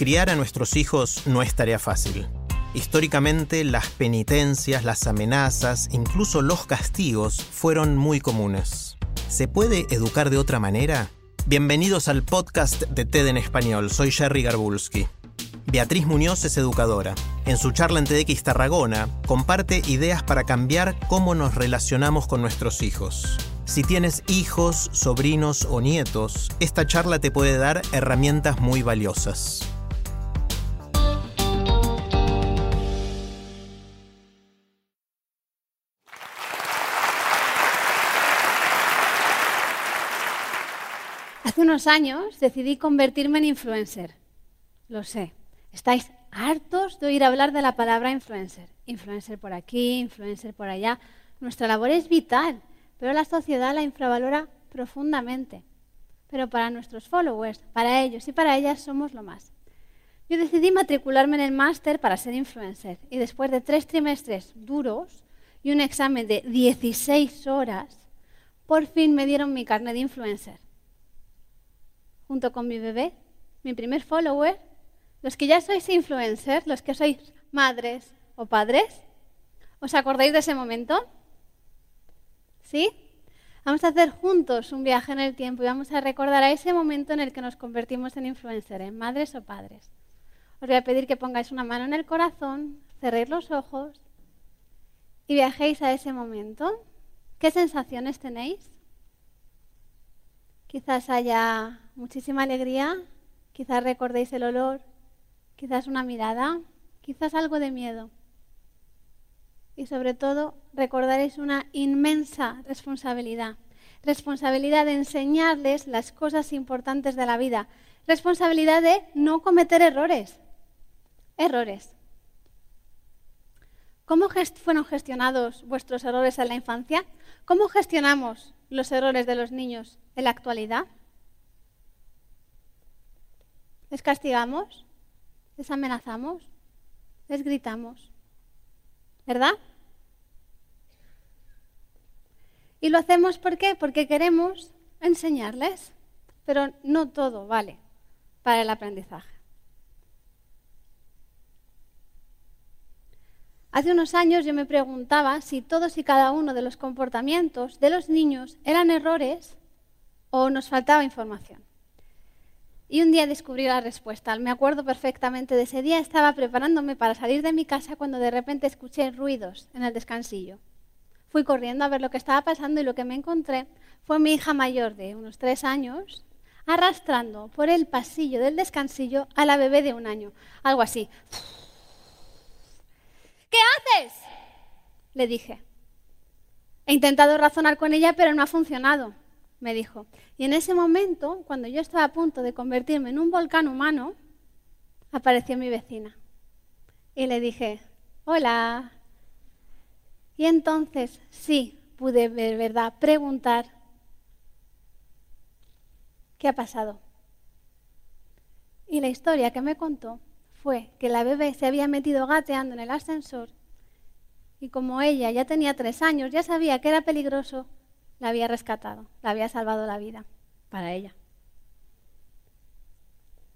Criar a nuestros hijos no es tarea fácil. Históricamente, las penitencias, las amenazas, incluso los castigos fueron muy comunes. ¿Se puede educar de otra manera? Bienvenidos al podcast de TED en español. Soy Jerry Garbulski. Beatriz Muñoz es educadora. En su charla en TEDx Tarragona, comparte ideas para cambiar cómo nos relacionamos con nuestros hijos. Si tienes hijos, sobrinos o nietos, esta charla te puede dar herramientas muy valiosas. Hace unos años decidí convertirme en influencer. Lo sé. Estáis hartos de oír hablar de la palabra influencer. Influencer por aquí, influencer por allá. Nuestra labor es vital, pero la sociedad la infravalora profundamente. Pero para nuestros followers, para ellos y para ellas somos lo más. Yo decidí matricularme en el máster para ser influencer y después de tres trimestres duros y un examen de 16 horas, por fin me dieron mi carnet de influencer junto con mi bebé, mi primer follower, los que ya sois influencers, los que sois madres o padres, ¿os acordáis de ese momento? ¿Sí? Vamos a hacer juntos un viaje en el tiempo y vamos a recordar a ese momento en el que nos convertimos en influencers, en madres o padres. Os voy a pedir que pongáis una mano en el corazón, cerréis los ojos y viajéis a ese momento. ¿Qué sensaciones tenéis? Quizás haya muchísima alegría, quizás recordéis el olor, quizás una mirada, quizás algo de miedo. Y sobre todo recordaréis una inmensa responsabilidad. Responsabilidad de enseñarles las cosas importantes de la vida. Responsabilidad de no cometer errores. Errores. ¿Cómo fueron gestionados vuestros errores en la infancia? ¿Cómo gestionamos los errores de los niños en la actualidad? ¿Les castigamos? ¿Les amenazamos? ¿Les gritamos? ¿Verdad? Y lo hacemos ¿por qué? Porque queremos enseñarles, pero no todo vale para el aprendizaje. Hace unos años yo me preguntaba si todos y cada uno de los comportamientos de los niños eran errores o nos faltaba información. Y un día descubrí la respuesta. Me acuerdo perfectamente de ese día. Estaba preparándome para salir de mi casa cuando de repente escuché ruidos en el descansillo. Fui corriendo a ver lo que estaba pasando y lo que me encontré fue mi hija mayor de unos tres años arrastrando por el pasillo del descansillo a la bebé de un año. Algo así. ¿Qué haces? Le dije. He intentado razonar con ella, pero no ha funcionado, me dijo. Y en ese momento, cuando yo estaba a punto de convertirme en un volcán humano, apareció mi vecina. Y le dije, hola. Y entonces sí pude de verdad preguntar, ¿qué ha pasado? Y la historia que me contó fue que la bebé se había metido gateando en el ascensor y como ella ya tenía tres años, ya sabía que era peligroso, la había rescatado, la había salvado la vida para ella.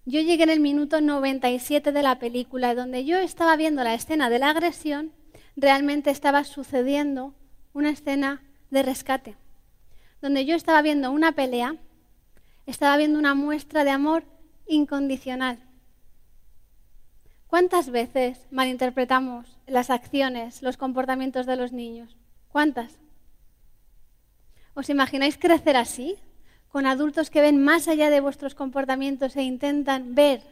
Yo llegué en el minuto 97 de la película, donde yo estaba viendo la escena de la agresión, realmente estaba sucediendo una escena de rescate, donde yo estaba viendo una pelea, estaba viendo una muestra de amor incondicional. ¿Cuántas veces malinterpretamos las acciones, los comportamientos de los niños? ¿Cuántas? ¿Os imagináis crecer así? Con adultos que ven más allá de vuestros comportamientos e intentan ver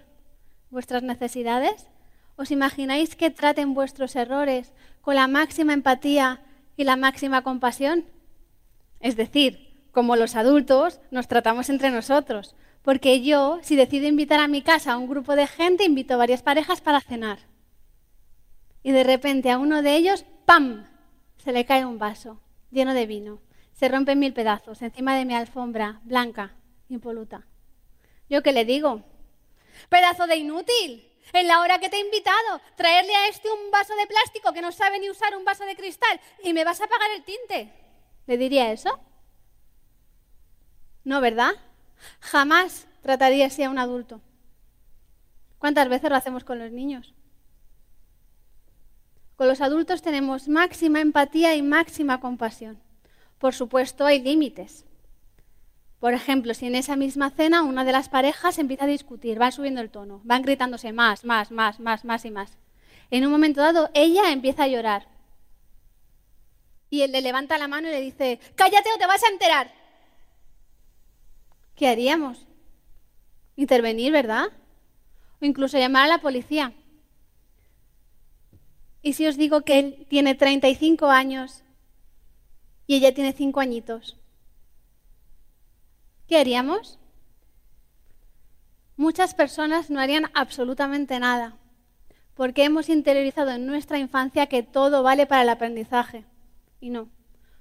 vuestras necesidades? ¿Os imagináis que traten vuestros errores con la máxima empatía y la máxima compasión? Es decir, como los adultos, nos tratamos entre nosotros. Porque yo, si decido invitar a mi casa a un grupo de gente, invito a varias parejas para cenar. Y de repente a uno de ellos, ¡pam! Se le cae un vaso lleno de vino. Se rompe en mil pedazos encima de mi alfombra blanca, impoluta. ¿Yo qué le digo? Pedazo de inútil. En la hora que te he invitado, traerle a este un vaso de plástico que no sabe ni usar un vaso de cristal y me vas a pagar el tinte. ¿Le diría eso? No, ¿verdad? Jamás trataría así a un adulto. ¿Cuántas veces lo hacemos con los niños? Con los adultos tenemos máxima empatía y máxima compasión. Por supuesto, hay límites. Por ejemplo, si en esa misma cena una de las parejas empieza a discutir, van subiendo el tono, van gritándose más, más, más, más, más y más. En un momento dado, ella empieza a llorar. Y él le levanta la mano y le dice, cállate o te vas a enterar. ¿Qué haríamos? Intervenir, ¿verdad? O incluso llamar a la policía. ¿Y si os digo que él tiene 35 años y ella tiene 5 añitos? ¿Qué haríamos? Muchas personas no harían absolutamente nada, porque hemos interiorizado en nuestra infancia que todo vale para el aprendizaje. Y no,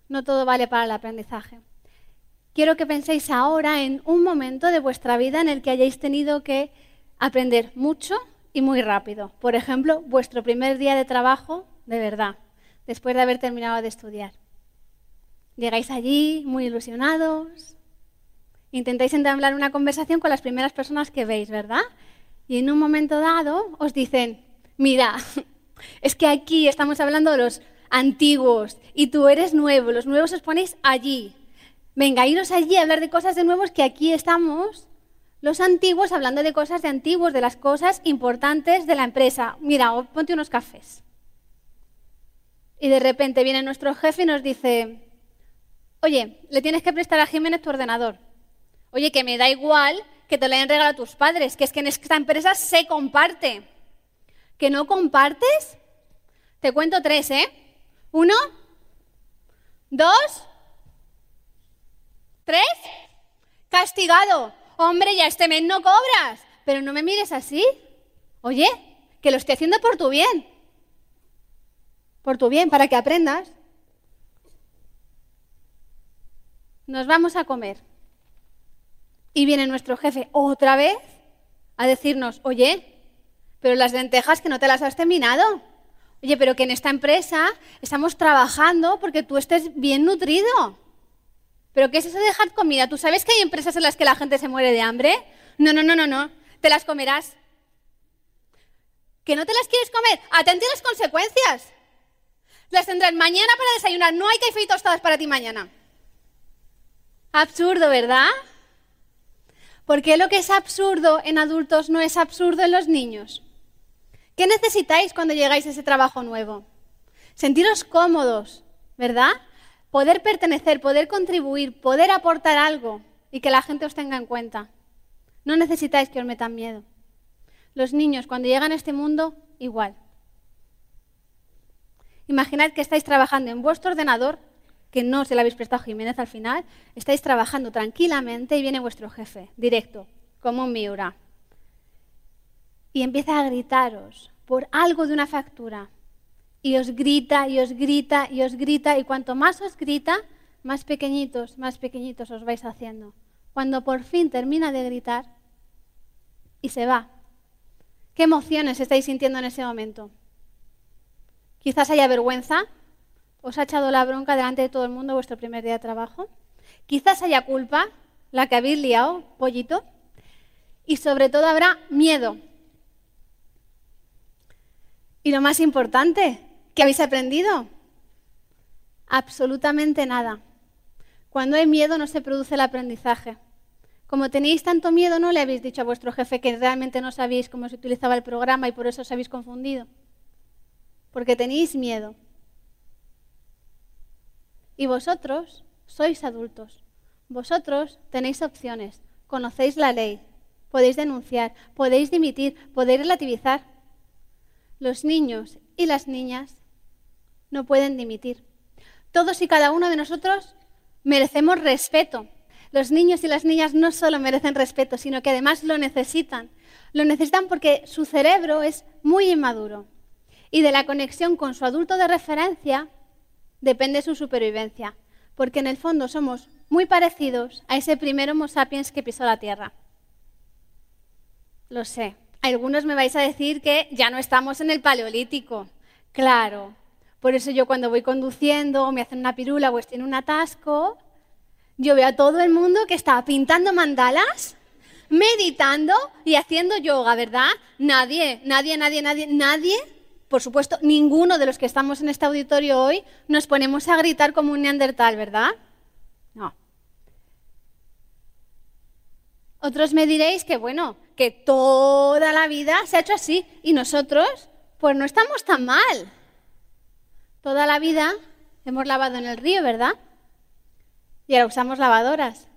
no todo vale para el aprendizaje. Quiero que penséis ahora en un momento de vuestra vida en el que hayáis tenido que aprender mucho y muy rápido. Por ejemplo, vuestro primer día de trabajo de verdad, después de haber terminado de estudiar. Llegáis allí muy ilusionados, intentáis entablar una conversación con las primeras personas que veis, ¿verdad? Y en un momento dado os dicen, mira, es que aquí estamos hablando de los antiguos y tú eres nuevo, los nuevos os ponéis allí. Venga, iros allí a hablar de cosas de nuevos que aquí estamos los antiguos hablando de cosas de antiguos, de las cosas importantes de la empresa. Mira, ponte unos cafés. Y de repente viene nuestro jefe y nos dice, oye, le tienes que prestar a Jiménez tu ordenador. Oye, que me da igual que te lo hayan regalado tus padres, que es que en esta empresa se comparte. ¿Que no compartes? Te cuento tres, ¿eh? Uno, dos, tres, castigado. Hombre, ya este mes no cobras. Pero no me mires así. Oye, que lo estoy haciendo por tu bien. Por tu bien, para que aprendas. Nos vamos a comer. Y viene nuestro jefe otra vez a decirnos, oye, pero las lentejas que no te las has terminado. Oye, pero que en esta empresa estamos trabajando porque tú estés bien nutrido. ¿Pero qué es eso de dejar comida? ¿Tú sabes que hay empresas en las que la gente se muere de hambre? No, no, no, no, no. Te las comerás. ¿Que no te las quieres comer? Atente a las consecuencias. Las tendrás mañana para desayunar. No hay café y tostadas para ti mañana. Absurdo, ¿verdad? Porque lo que es absurdo en adultos no es absurdo en los niños. ¿Qué necesitáis cuando llegáis a ese trabajo nuevo? Sentiros cómodos, ¿verdad? poder pertenecer, poder contribuir, poder aportar algo y que la gente os tenga en cuenta. No necesitáis que os metan miedo. Los niños, cuando llegan a este mundo, igual. Imaginad que estáis trabajando en vuestro ordenador, que no se lo habéis prestado a Jiménez al final, estáis trabajando tranquilamente y viene vuestro jefe, directo, como un Miura. Y empieza a gritaros por algo de una factura y os grita y os grita y os grita y cuanto más os grita, más pequeñitos, más pequeñitos os vais haciendo. Cuando por fin termina de gritar y se va. ¿Qué emociones estáis sintiendo en ese momento? Quizás haya vergüenza, os ha echado la bronca delante de todo el mundo vuestro primer día de trabajo. Quizás haya culpa, la que habéis liado, pollito. Y sobre todo habrá miedo. Y lo más importante, ¿Qué habéis aprendido? Absolutamente nada. Cuando hay miedo no se produce el aprendizaje. Como tenéis tanto miedo, no le habéis dicho a vuestro jefe que realmente no sabéis cómo se utilizaba el programa y por eso os habéis confundido. Porque tenéis miedo. Y vosotros sois adultos. Vosotros tenéis opciones. Conocéis la ley. Podéis denunciar. Podéis dimitir. Podéis relativizar. Los niños y las niñas no pueden dimitir. Todos y cada uno de nosotros merecemos respeto. Los niños y las niñas no solo merecen respeto, sino que además lo necesitan. Lo necesitan porque su cerebro es muy inmaduro y de la conexión con su adulto de referencia depende su supervivencia, porque en el fondo somos muy parecidos a ese primer Homo sapiens que pisó la Tierra. Lo sé. Algunos me vais a decir que ya no estamos en el Paleolítico. Claro. Por eso yo cuando voy conduciendo, me hacen una pirula o estoy en un atasco, yo veo a todo el mundo que está pintando mandalas, meditando y haciendo yoga, ¿verdad? Nadie, nadie, nadie, nadie, nadie por supuesto, ninguno de los que estamos en este auditorio hoy nos ponemos a gritar como un neandertal, ¿verdad? No. Otros me diréis que, bueno, que toda la vida se ha hecho así y nosotros, pues no estamos tan mal. Toda la vida hemos lavado en el río, ¿verdad? Y ahora usamos lavadoras.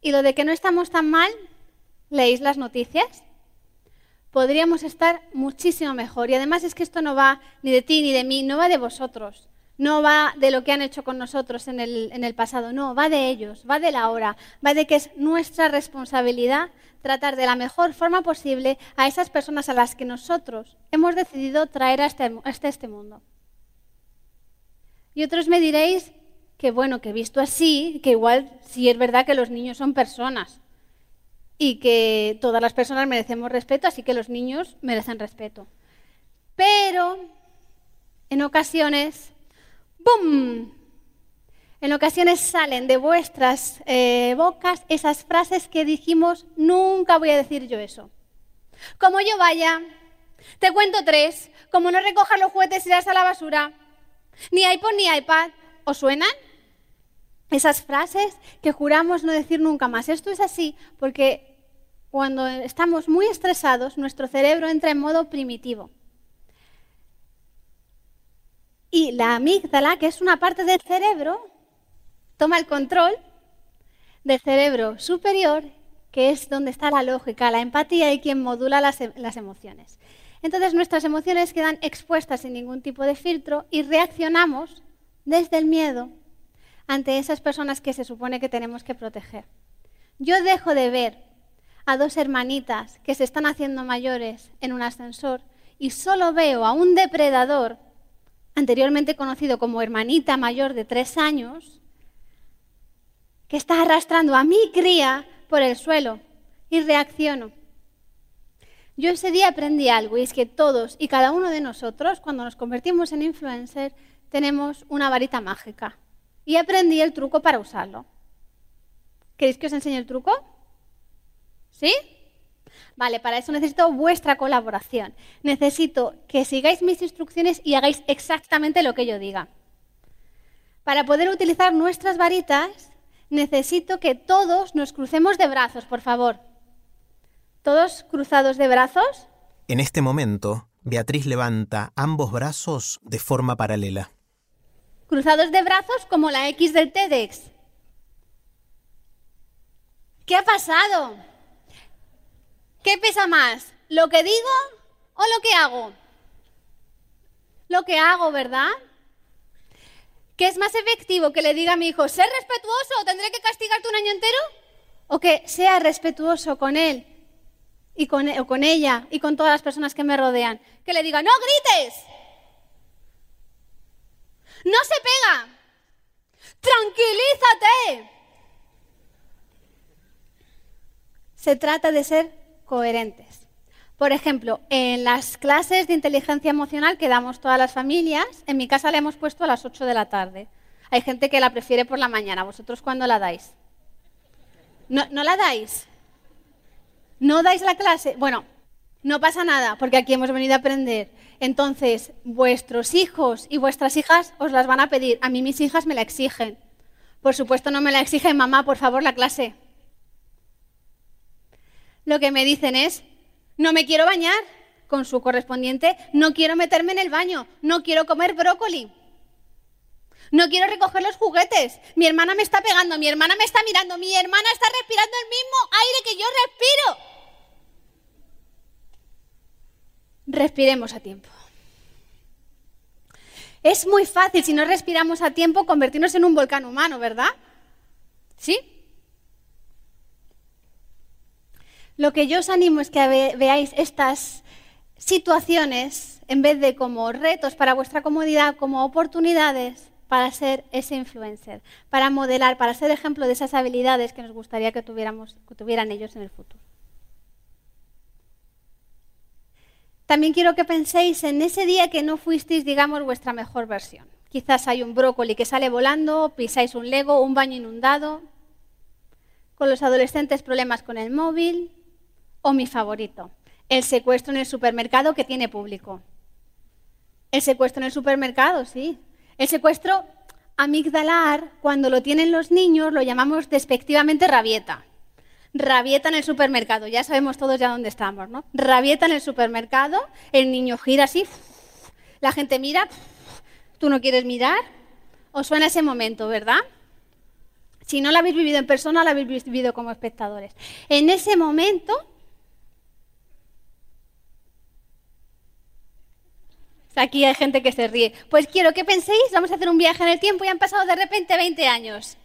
Y lo de que no estamos tan mal, leéis las noticias podríamos estar muchísimo mejor. Y además es que esto no va ni de ti ni de mí, no va de vosotros, no va de lo que han hecho con nosotros en el, en el pasado, no, va de ellos, va de la hora, va de que es nuestra responsabilidad tratar de la mejor forma posible a esas personas a las que nosotros hemos decidido traer a este, este mundo. Y otros me diréis que, bueno, que visto así, que igual sí es verdad que los niños son personas, y que todas las personas merecemos respeto, así que los niños merecen respeto. Pero en ocasiones, ¡bum! En ocasiones salen de vuestras eh, bocas esas frases que dijimos, nunca voy a decir yo eso. Como yo vaya, te cuento tres, como no recojas los juguetes y irás a la basura, ni iPod ni iPad, ¿os suenan? Esas frases que juramos no decir nunca más. Esto es así porque cuando estamos muy estresados, nuestro cerebro entra en modo primitivo. Y la amígdala, que es una parte del cerebro, toma el control del cerebro superior, que es donde está la lógica, la empatía y quien modula las, las emociones. Entonces nuestras emociones quedan expuestas sin ningún tipo de filtro y reaccionamos desde el miedo ante esas personas que se supone que tenemos que proteger. Yo dejo de ver a dos hermanitas que se están haciendo mayores en un ascensor y solo veo a un depredador, anteriormente conocido como hermanita mayor de tres años, que está arrastrando a mi cría por el suelo y reacciono. Yo ese día aprendí algo y es que todos y cada uno de nosotros, cuando nos convertimos en influencer, tenemos una varita mágica y aprendí el truco para usarlo. ¿Queréis que os enseñe el truco? ¿Sí? Vale, para eso necesito vuestra colaboración. Necesito que sigáis mis instrucciones y hagáis exactamente lo que yo diga. Para poder utilizar nuestras varitas, necesito que todos nos crucemos de brazos, por favor. ¿Todos cruzados de brazos? En este momento, Beatriz levanta ambos brazos de forma paralela cruzados de brazos como la X del TEDx. ¿Qué ha pasado? ¿Qué pesa más? ¿Lo que digo o lo que hago? Lo que hago, ¿verdad? ¿Qué es más efectivo que le diga a mi hijo, ser respetuoso, o tendré que castigarte un año entero? ¿O que sea respetuoso con él y con, o con ella y con todas las personas que me rodean? Que le diga, no grites, no se pega. Tranquilízate. Se trata de ser coherentes. Por ejemplo, en las clases de inteligencia emocional que damos todas las familias, en mi casa la hemos puesto a las 8 de la tarde. Hay gente que la prefiere por la mañana. ¿Vosotros cuándo la dais? ¿No, ¿No, la dais? ¿No dais la clase? Bueno, no pasa nada, porque aquí hemos venido a aprender. Entonces, vuestros hijos y vuestras hijas os las van a pedir. A mí mis hijas me la exigen. Por supuesto no me la exigen, mamá, por favor, la clase. Lo que me dicen es, no me quiero bañar con su correspondiente, no quiero meterme en el baño, no quiero comer brócoli. No quiero recoger los juguetes. Mi hermana me está pegando, mi hermana me está mirando, mi hermana está respirando el mismo aire que yo respiro. Respiremos a tiempo. Es muy fácil, si no respiramos a tiempo, convertirnos en un volcán humano, ¿verdad? ¿Sí? Lo que yo os animo es que veáis estas situaciones, en vez de como retos para vuestra comodidad, como oportunidades para ser ese influencer, para modelar, para ser ejemplo de esas habilidades que nos gustaría que, tuviéramos, que tuvieran ellos en el futuro. También quiero que penséis en ese día que no fuisteis, digamos, vuestra mejor versión. Quizás hay un brócoli que sale volando, pisáis un lego, un baño inundado, con los adolescentes problemas con el móvil, o mi favorito, el secuestro en el supermercado que tiene público. El secuestro en el supermercado, sí. El secuestro amigdalar, cuando lo tienen los niños, lo llamamos despectivamente rabieta. Rabieta en el supermercado, ya sabemos todos ya dónde estamos, ¿no? Rabieta en el supermercado, el niño gira así, la gente mira, tú no quieres mirar, os suena ese momento, ¿verdad? Si no lo habéis vivido en persona, lo habéis vivido como espectadores. En ese momento, Aquí hay gente que se ríe. Pues quiero que penséis, vamos a hacer un viaje en el tiempo y han pasado de repente 20 años.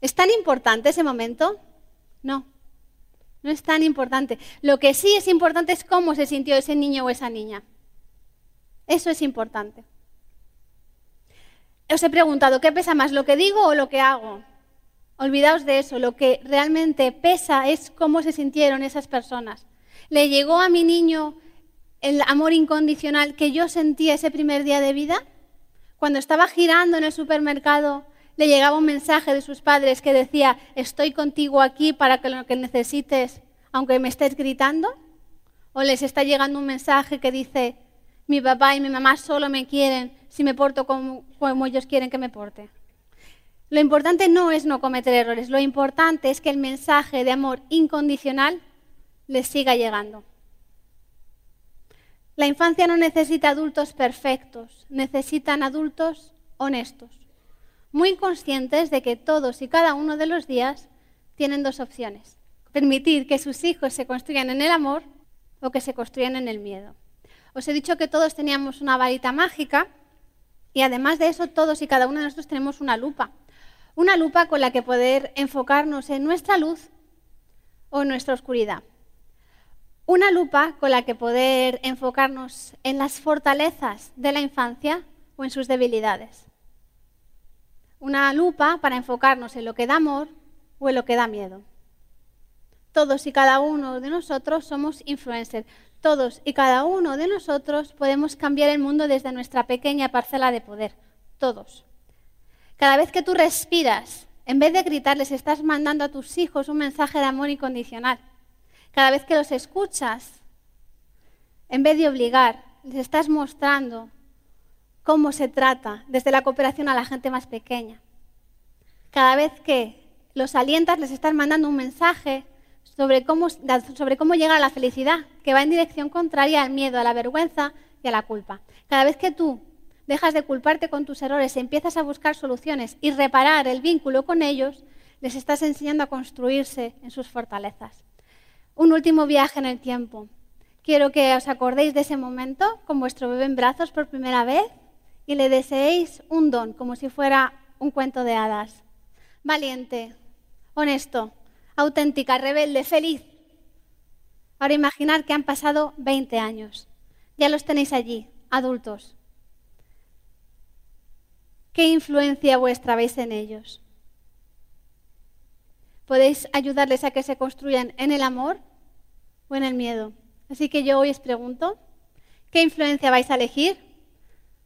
¿Es tan importante ese momento? No, no es tan importante. Lo que sí es importante es cómo se sintió ese niño o esa niña. Eso es importante. Os he preguntado, ¿qué pesa más, lo que digo o lo que hago? Olvidaos de eso, lo que realmente pesa es cómo se sintieron esas personas. ¿Le llegó a mi niño el amor incondicional que yo sentía ese primer día de vida? Cuando estaba girando en el supermercado, le llegaba un mensaje de sus padres que decía, estoy contigo aquí para que lo que necesites, aunque me estés gritando. O les está llegando un mensaje que dice, mi papá y mi mamá solo me quieren si me porto como, ellos quieren que me porte. Lo importante no es no cometer errores, lo importante es que el mensaje de amor incondicional les siga llegando. La infancia no necesita adultos perfectos, necesitan adultos honestos, muy conscientes de que todos y cada uno de los días tienen dos opciones. Permitir que sus hijos se construyan en el amor o que se construyan en el miedo. Os he dicho que todos teníamos una varita mágica y además de eso todos y cada uno de nosotros tenemos una lupa. Una lupa con la que poder enfocarnos en nuestra luz o en nuestra oscuridad. Una lupa con la que poder enfocarnos en las fortalezas de la infancia o en sus debilidades. Una lupa para enfocarnos en lo que da amor o en lo que da miedo. Todos y cada uno de nosotros somos influencers. Todos y cada uno de nosotros podemos cambiar el mundo desde nuestra pequeña parcela de poder. Todos. Cada vez que tú respiras, en vez de gritarles, estás mandando a tus hijos un mensaje de amor incondicional. Cada vez que los escuchas, en vez de obligar, les estás mostrando cómo se trata desde la cooperación a la gente más pequeña. Cada vez que los alientas, les estás mandando un mensaje sobre cómo, sobre cómo llegar a la felicidad, que va en dirección contraria al miedo, a la vergüenza y a la culpa. Cada vez que tú dejas de culparte con tus errores empiezas a buscar soluciones y reparar el vínculo con ellos, les estás enseñando a construirse en sus fortalezas un último viaje en el tiempo. Quiero que os acordéis de ese momento con vuestro bebé en brazos por primera vez y le deseéis un don, como si fuera un cuento de hadas. Valiente, honesto, auténtica, rebelde, feliz. Ahora imaginar que han pasado 20 años. Ya los tenéis allí, adultos. ¿Qué influencia vuestra veis en ellos? ¿Podéis ayudarles a que se construyan en el amor o en el miedo. Así que yo hoy os pregunto, ¿qué influencia vais a elegir?